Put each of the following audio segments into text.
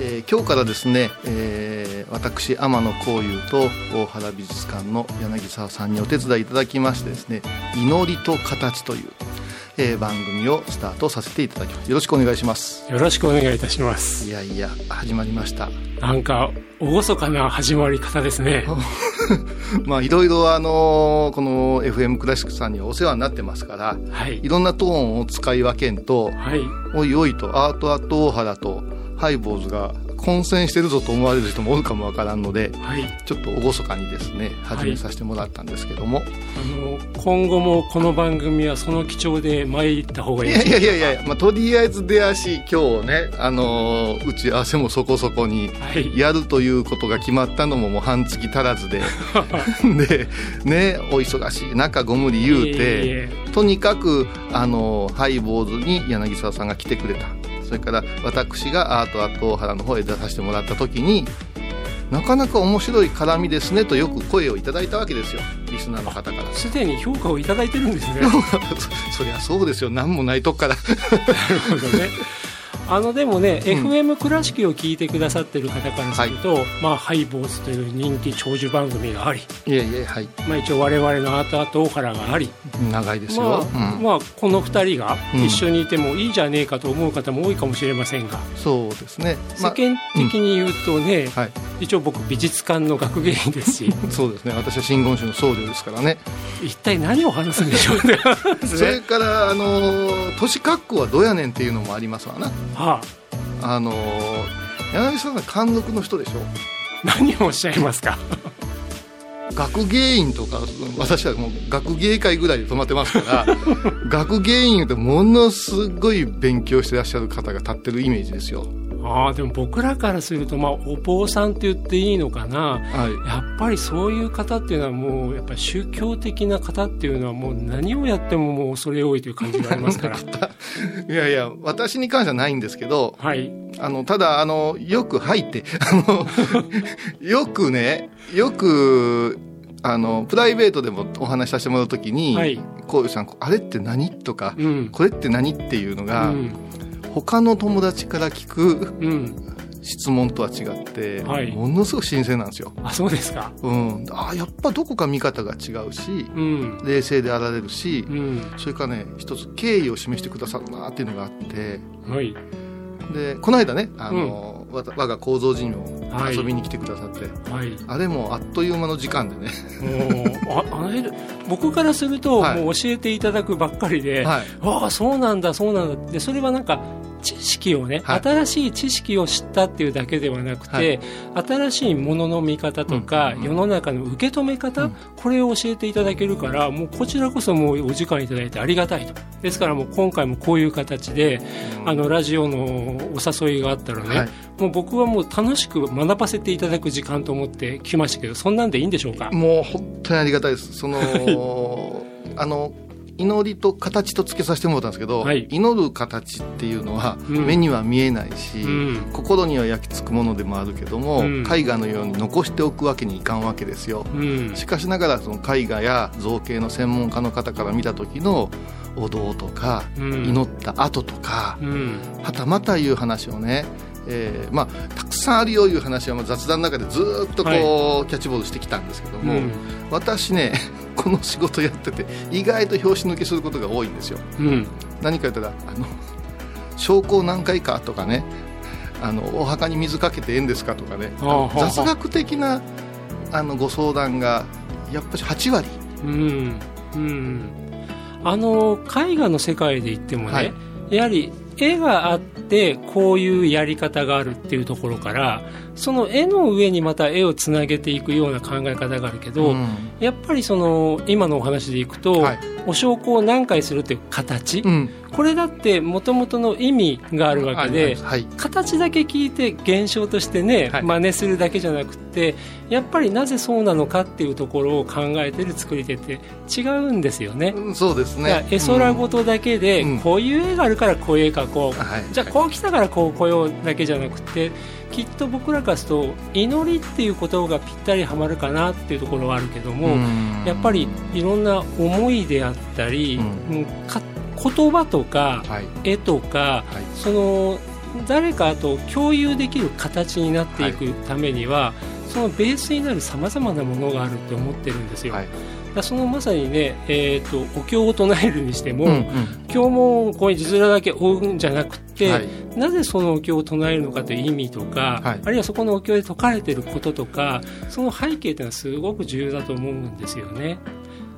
えー今日からですね、えー私天野幸雄と大原美術館の柳沢さんにお手伝いいただきましてですね「祈りと形」という、えー番組をスタートさせていただきます。よろしくお願いします。よろしくお願いいたします。いやいや始まりました。なんか厳かな始まり方ですね。まあいろいろあのこの FM クラシックさんにはお世話になってますからはい。いろんなトーンを使い分けんとはい。おいおいとアートアート大原とハイボーズが混戦してるぞと思われる人もおるかもわからんのではい。ちょっと厳かにですね始めさせてもらったんですけども、あの今後もこの番組はその基調で参った方がいいい、やいやいやいや、まあ、とりあえず出足今日ね、あのー打ち合わせもそこそこにはい。やるということが決まったのももう半月足らずで。でねお忙しい中ご無理言うてとにかくあのハイボーズに柳沢さんが来てくれたそれから私がアートアート大原の方へ出させてもらった時になかなか面白い絡みですねとよく声をいただいたわけですよ。リスナーの方から。すでに評価をいただいてるんですね。な るそそりゃそうですよ。何もないとこから。ほどねあのでもね、うん。FM 倉敷を聞いてくださってる方からすると、まあハイボーズという人気長寿番組があり、いえいえはい。まあ、一応我々のアートアート大原があり、長いですまよ、あうん。まあ、この2人がうん。一緒にいてもいいじゃねえかと思う方も多いかもしれませんが、そうですね、世間的に言うとね、はい。一応僕美術館の学芸員ですし。そうですね。私は真言宗の僧侶ですからね。一体何を話すんでしょうね。それからあのー年格好はどうやねんっていうのもありますわなはあ、あのー柳沢さん貫禄の人でしょ？何をおっしゃいますか？学芸員とか私はもう学芸会ぐらいで止まってますから 学芸員ってものすごい勉強してらっしゃる方が立ってるイメージですよああでも僕らからすると、まあ、お坊さんって言っていいのかな。はい。やっぱりそういう方っていうのはもうやっぱり宗教的な方っていうのはもう何をやってももう恐れ多いという感じがありますから。いやいや私に関してはないんですけどはい。あのただあのよく入って あのよくねよくあのプライベートでもお話しさせてもらうときにはい「こういうさんあれって何?」とかうん「これって何?」っていうのうが、ん他の友達から聞くうん。質問とは違って、はい。ものすごく新鮮なんですよ。あそうですか。うん、あやっぱどこか見方が違うしうん。冷静であられるし、うん。それからね一つ敬意を示してくださるなっていうのがあってはい。でこの間ねあの、わた我が構造寺にはい。遊びに来てくださって、はい。あれもあっという間の時間でね、もうああれ僕からすると、はい。もう教えていただくばっかりで、はい、ああそうなんだそうなんだでそれはなんか知識をね、はい。新しい知識を知ったっていうだけではなくて、はい。新しいものの見方とか、うんうんうん。世の中の受け止め方、うん。これを教えていただけるからもうこちらこそもうお時間いただいてありがたいと。ですからもう今回もこういう形で、あのラジオのお誘いがあったらね、はい。もう僕はもう楽しく学ばせていただく時間と思って来ましたけどそんなんでいいんでしょうか？もう本当にありがたいです。その あの祈りと形とつけさせてもらったんですけど、はい。祈る形っていうのはうん。目には見えないし、うん。心には焼き付くものでもあるけども、うん。絵画のように残しておくわけにいかんわけですよ。うん。しかしながらその絵画や造形の専門家の方から見た時のお堂とか、うん。祈った後とか、うん。はたまたいう話をね、えーまあ、たくさんあるよいう話はまあ雑談の中でずーっとこう、はキャッチボールしてきたんですけども、うん。私ねこの仕事やってて意外と拍子抜けすることが多いんですよ。うん。何か言ったらあの証拠何回かとかねあのお墓に水かけてええんですかとかね雑学的なあのご相談がやっぱり8割。うんうん。あの絵画の世界で言ってもね、はい。やはり絵があってこういうやり方があるっていうところからその絵の上にまた絵をつなげていくような考え方があるけど、うん。やっぱりその今のお話でいくと、はい。お焼香を何回するっていう形、うんこれだってもともとの意味があるわけで、はい形だけ聞いて現象としてね、はい。真似するだけじゃなくてやっぱりなぜそうなのかっていうところを考えてる作り手って違うんですよね。うんそうですね。絵空事だけで、うん。こういう絵があるからこういう絵描こう、はい。じゃあこう来たからこう来ようだけじゃなくてきっと僕らからすると祈りっていうことがぴったりはまるかなっていうところはあるけども、うん。やっぱりいろんな思いであったり、ううんか言葉とかはい。絵とかはい。その誰かと共有できる形になっていくためには、そのベースになるさまざまなものがあるって思ってるんですよ。はい。だそのまさにね、えー、とお経を唱えるにしても、うんうん。経もこういう字面だけ追うんじゃなくて、はい。なぜそのお経を唱えるのかという意味とか、はい。あるいはそこのお経で説かれていることとかその背景というのはすごく重要だと思うんですよね。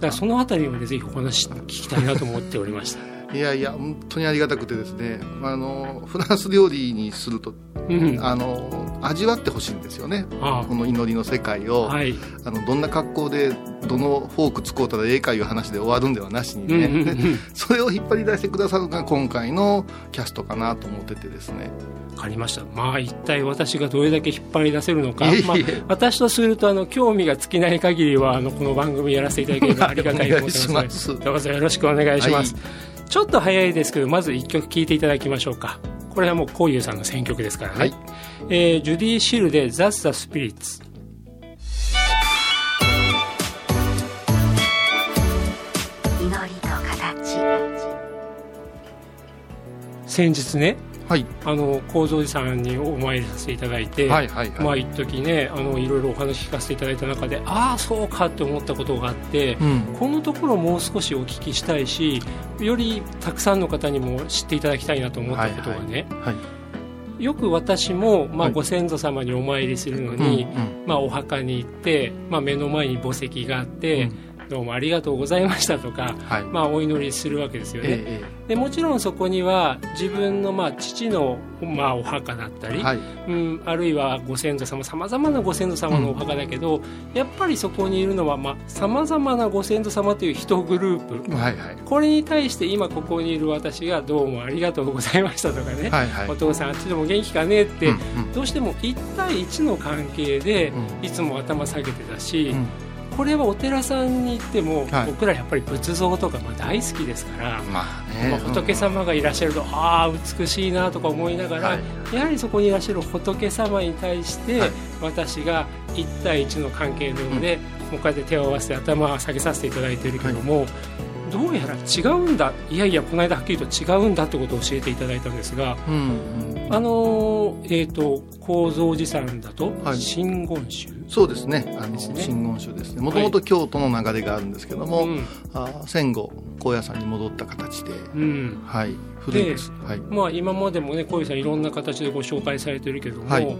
だからそのあたりぜひお話聞きたいなと思っておりました。いやいや本当にありがたくてですね。あのフランス料理にするとうん、あの味わってほしいんですよね。あこの祈りの世界を、はい、あのどんな格好でどのフォーク使うたらええかいう話で終わるんではなしにね、うんうんうん それを引っ張り出してくださるのが今回のキャストかなと思っててですね。わかりました。まあ一体私がどれだけ引っ張り出せるのか、まあ、私とするとあの興味が尽きない限りはあのこの番組やらせていただければ ありがたいと思ってますどうぞよろしくお願いします。はちょっと早いですけどまず一曲聴いていただきましょうか。これはもうこういうさんの選曲ですからね。はいえージュディ・シルで「That's the Spirits」。祈りと形先日ねはい。あの構造寺さんにお参りさせていただいて、はいはいはい、まあ一時ねあのいろいろお話聞かせていただいた中でああそうかって思ったことがあって、うん。このところもう少しお聞きしたいしよりたくさんの方にも知っていただきたいなと思ったことがね、はいよく私も、まあ、はい。ご先祖様にお参りするのに、うんまあ、お墓に行って、まあ、目の前に墓石があって、うんどうもありがとうございましたとか、はい。まあ、お祈りするわけですよね、えでもちろんそこには自分のまあ父のまあお墓だったり、えはい。うん、あるいはご先祖様さまざまなご先祖様のお墓だけど、やっぱりそこにいるのはさまざ、まなご先祖様という一グループ。はいはい。これに対して今ここにいる私がどうもありがとうございましたとかね、はいはいお父さんあっちでも元気かねって、うんうん。どうしても1対1の関係でうん。いつも頭下げてたし、うんこれはお寺さんに行っても、はい。僕らやっぱり仏像とかまあ大好きですから。まあね。まあ、仏様がいらっしゃると、ああ美しいなとか思いながら、はい。やはりそこにいらっしゃる仏様に対して、はい。私が1対1の関係のようで、もうこうやって手を合わせて頭を下げさせていただいているけども、どうやら違うんだいやいやこの間はっきりと違うんだってことを教えていただいたんですが、うんうんあのーえっ、と高蔵寺さんだと、はい真言宗、そうですね。真言宗ですね。もともと京都の流れがあるんですけども、うん。あ戦後高野山に戻った形で、うん。はい古いです。はい。まあ、今までもね小遊さんいろんな形でご紹介されてるけども、はい。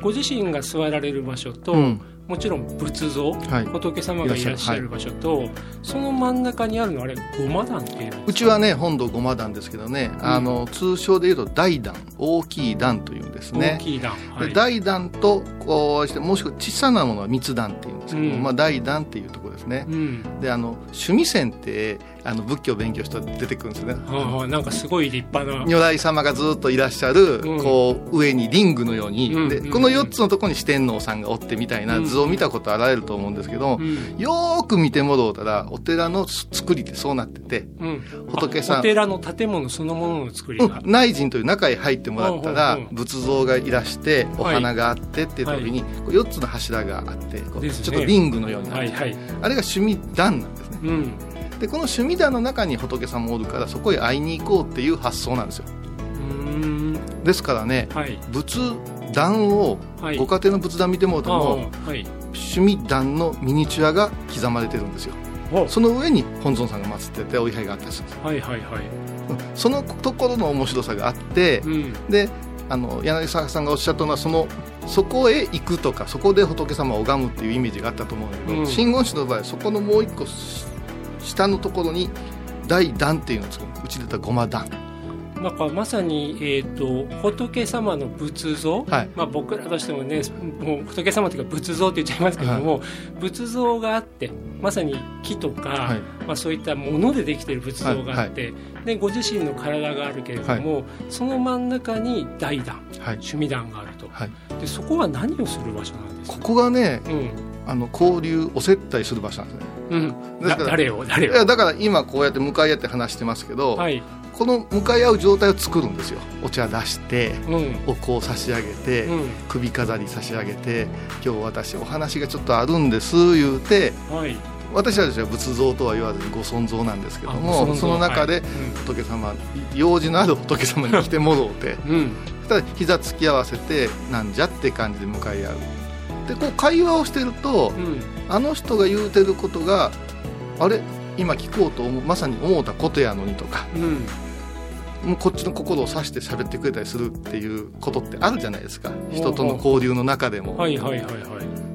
ご自身が座られる場所と、うんもちろん仏像、はい。仏様がいらっしゃる場所と、その真ん中にあるのはあれごま壇っていううちはね本堂ごま壇ですけどね、あの通称でいうと大壇大きい壇というんですね。大きい壇、はい。で大壇とこうしてもしくは小さなものは密壇っていうんですけども、うん。まあ、大壇っていうところですね、うん。であの趣味線ってあの仏教を勉強したら出てくるんですよね。はあはあなんかすごい立派な。如来様がずっといらっしゃる、うん。こう上にリングのように、うん。うん。でこの4つのところに四天王さんがおってみたいな図を見たことあられると思うんですけど、うん。よーく見てもろうたらお寺の作りってそうなってて、うん。仏さんあお寺の建物そのものの作りが、うん。内陣という中へ入ってもらったら、仏像がいらしてお花があってっていう時に、こう4つの柱があってこうね。ちょっとリングのようになってる、はいはい。あれが趣味壇なんですね。うん。でこの趣味壇の中に仏様おるからそこへ会いに行こうっていう発想なんですよ。ですからねはい。仏壇を、はい。ご家庭の仏壇見てもらうとあも趣味壇のミニチュアが刻まれてるんですよ。おその上に本尊さんが祀っててお位牌があったりするんですはいはいはい。うんそのところの面白さがあって、うん。であの柳沢さんがおっしゃったのはそのそこへ行くとかそこで仏様を拝むっていうイメージがあったと思うんだけど、うん。真言宗の場合そこのもう一個し下のところに大壇っていうのを作るうちで言ったらごま壇なんかまさに、えー、と仏様の仏像、はい。まあ、僕らとしてもねもう仏様というか仏像って言っちゃいますけども、仏像があってまさに木とか、はい。まあ、そういったものでできている仏像があって、でご自身の体があるけれども、その真ん中に大壇はい、趣味壇があると。はい、でそこは何をする場所なんですか？ここがねうん。あの交流お接待する場所なんですね。うん、だからだ誰を誰を？だから今こうやって向かい合って話してますけど、はい、この向かい合う状態を作るんですよ。お茶出してうん。お香を差し上げて、うん。首飾り差し上げて今日私お話がちょっとあるんです言うてはい、私たちは仏像とは言わずにご尊像なんですけどもその中ではい。仏様用事のある仏様に 来てもろうてうん。うんそしたら膝突き合わせてなんじゃって感じで向かい合う。でこう会話をしてるとうん。あの人が言うてることがあれ？今聞こうと思うまさに思うたことやのにとかうん。もうこっちの心を指して喋ってくれたりするっていうことってあるじゃないですか。人との交流の中でも。はいはいはいは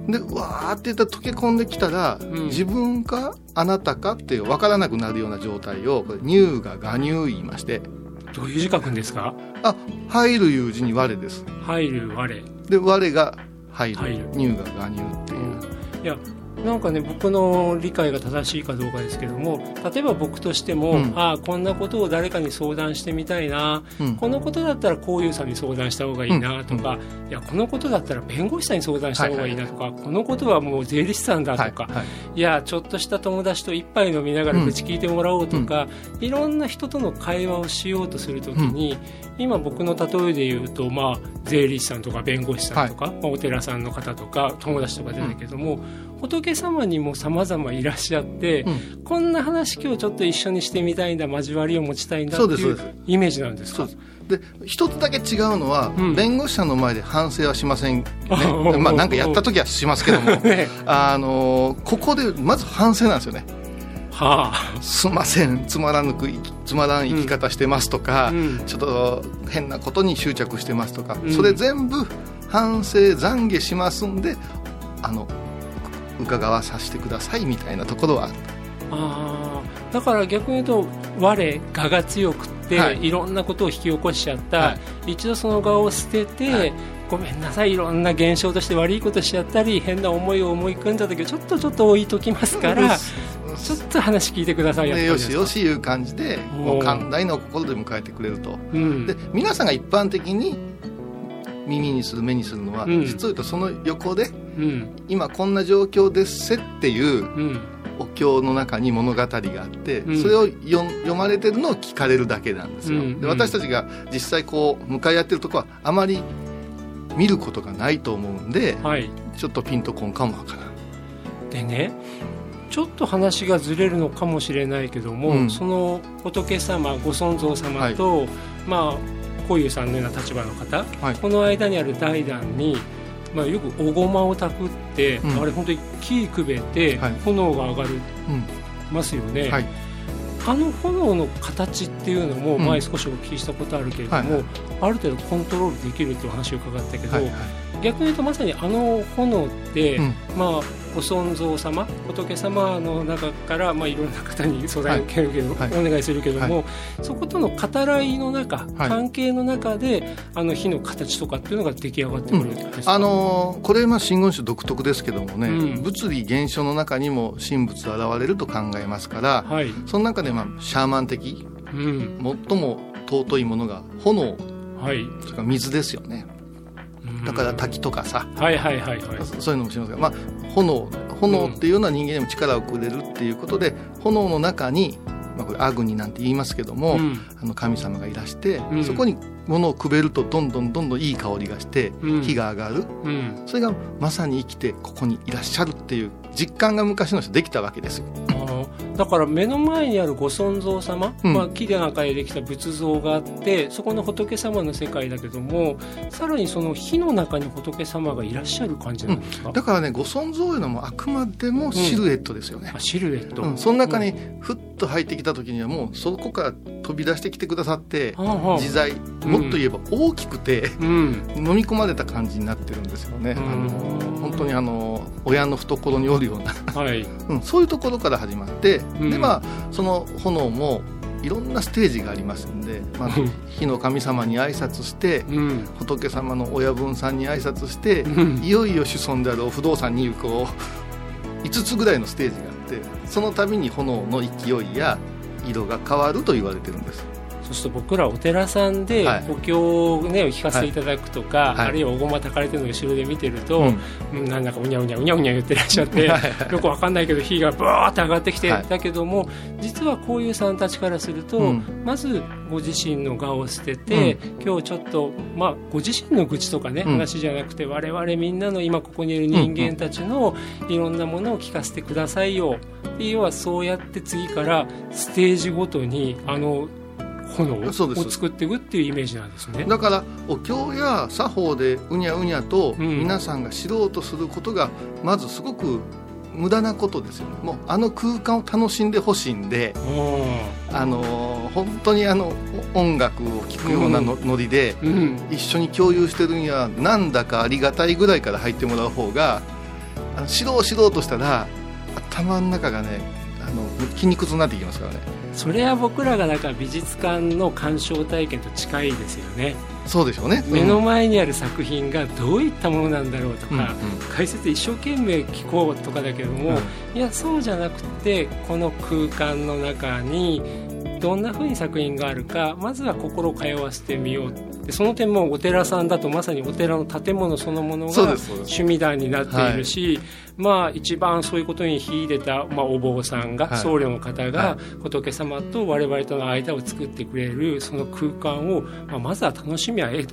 い。でうわーって言ったら溶け込んできたら、ん。自分かあなたかっていう分からなくなるような状態をこれ乳が我乳言いまして。どういう字書くんですか？あ入るいう字に我です。入る我。で我が入る入る。乳が我乳っていう、いやなんかね僕の理解が正しいかどうかですけども例えば僕としても、うん。ああこんなことを誰かに相談してみたいな、うん。このことだったらこういうさんに相談した方がいいなとか、いやこのことだったら弁護士さんに相談した方がいいなとか、このことはもう税理士さんだとか、はいはいい。やちょっとした友達と一杯飲みながら愚痴聞いてもらおうとか、いろんな人との会話をしようとするときに、今僕の例えで言うと、まあ、税理士さんとか弁護士さんとか、まあ、お寺さんの方とか友達とか出たけども、仏様にも様々いらっしゃって、うん。こんな話今日ちょっと一緒にしてみたいんだ交わりを持ちたいんだっていうイメージなんですか？で一つだけ違うのは、うん。弁護士さんの前で反省はしませんね。まあなんかやった時はしますけども。ね。あのーここでまず反省なんですよね。はあ、すんません。つまらぬくつまらん生き方してますとか、うん。ちょっと変なことに執着してますとか、うん。それ全部反省懺悔しますんであのう伺わさせてくださいみたいなところはあだから逆に言うと我我が強くって、はい。い、ろんなことを引き起こしちゃった、は一度その側を捨てて、はい。ごめんなさいいろんな現象として悪いことしちゃったり変な思いを思い組んじゃったけどちょっとちょっと置いときますからちょっと話聞いてくださいね、やっぱり。よしよしいう感じでもう寛大な心で迎えてくれると。うん。で皆さんが一般的に耳にする目にするのは、うん。実を言うとその横でうん。今こんな状況ですせっていううん。お経の中に物語があって、うん。それを読読まれてるのを聞かれるだけなんですよ、うん。で私たちが実際こう向かい合ってるとこはあまり見ることがないと思うんではい。ちょっとピンとこんかもわからん。でねちょっと話がずれるのかもしれないけども、うん。その仏様ご尊像様と、まあこういうさんのような立場の方、はい。この間にある大壇に、まあ、よくおごまをたくって、うん。あれ本当に木くべてはい。炎が上がる、うんますよね、はい。あの炎の形っていうのもうん。前少しお聞きしたことあるけれども、はいはい。ある程度コントロールできるっていうお話を伺ったけど、はいはい。逆に言うとまさにあの炎って、うん。まあ、ご尊像様仏様の中から、まあ、いろんな方に相談を受けるけど、はい。お願いするけども、そことの語らいの中、はい。関係の中であの火の形とかっていうのが出来上がってくるんですか、あのーこれまあ真言宗独特ですけどもね、うん。物理現象の中にも神仏現れると考えますから、はい、その中でまあシャーマン的うん。最も尊いものが炎。はい、それから水ですよねだから滝とかさ、はいはいはいはい。そういうのもしますが、まあ、炎炎っていうのは人間にも力をくれるっていうことで、炎の中に、まあ、これアグニなんて言いますけども、うん。あの神様がいらして、うん。そこに物をくべるとどんどんどんどんいい香りがして、うん。火が上がる。うん。それがまさに生きてここにいらっしゃるっていう実感が昔の人できたわけですよ。だから目の前にあるご尊像様、うん。まあ、木で中でできた仏像があってそこの仏様の世界だけどもさらにその火の中に仏様がいらっしゃる感じなんですか、だからねご尊像いうのもあくまでもシルエットですよね。あ。シルエット、うん、その中にふっと入ってきた時にはもうそこから飛び出してきてくださって自在。もっと言えば大きくて、うん。飲み込まれた感じになってるんですよね、うん。あの本当にあの親の懐におるような、はい。うん、そういうところから始まって、うん。でまあその炎もいろんなステージがありますんで、まあうん、火の神様に挨拶してうん。仏様の親分さんに挨拶して、うん。いよいよ子孫であるお不動産にこう5つぐらいのステージがあってその度に炎の勢いや色が変わると言われてるんです。そうすると僕らお寺さんではい。お経をね聞かせてい。ただくとか、はい。あるいはおごま炊かれてるのを後ろで見てると、うんうんなんだかうにゃうにゃうにゃうにゃ言ってらっしゃってよくわかんないけど火がバーって上がってきて、はい。だけども実はこういうさんたちからすると、うん。まずご自身の我を捨てて、今日ちょっと、まあ、ご自身の愚痴とかね、うん。話じゃなくて我々みんなの今ここにいる人間たちのいろんなものを聞かせてくださいよっていう要はそうやって次からステージごとにあの炎を作っていくっていうイメージなんですね。だからお経や作法でうにゃうにゃとうん。皆さんが知ろうとすることがまずすごく無駄なことですよね。もうあの空間を楽しんでほしいんで、うあのー本当にあの音楽を聴くようなの、ノリでんうん。一緒に共有してるにはなんだかありがたいぐらいから入ってもらう方があの知ろう知ろうとしたら頭の中がねあの筋肉痛になってきますからね。それは僕らがだから美術館の鑑賞体験と近いですよね、そうでしょうね。目の前にある作品がどういったものなんだろうとか、うんうん。解説一生懸命聞こうとかだけども、いやそうじゃなくてこの空間の中にどんな風に作品があるかまずは心を通わせてみよう。でその点もお寺さんだとまさにお寺の建物そのものが趣味団になっているし、まあ一番そういうことに秀でた、まあ、お坊さんが、はい。僧侶の方はが仏様と我々との間を作ってくれるその空間を、まあ、まずは楽しみはええと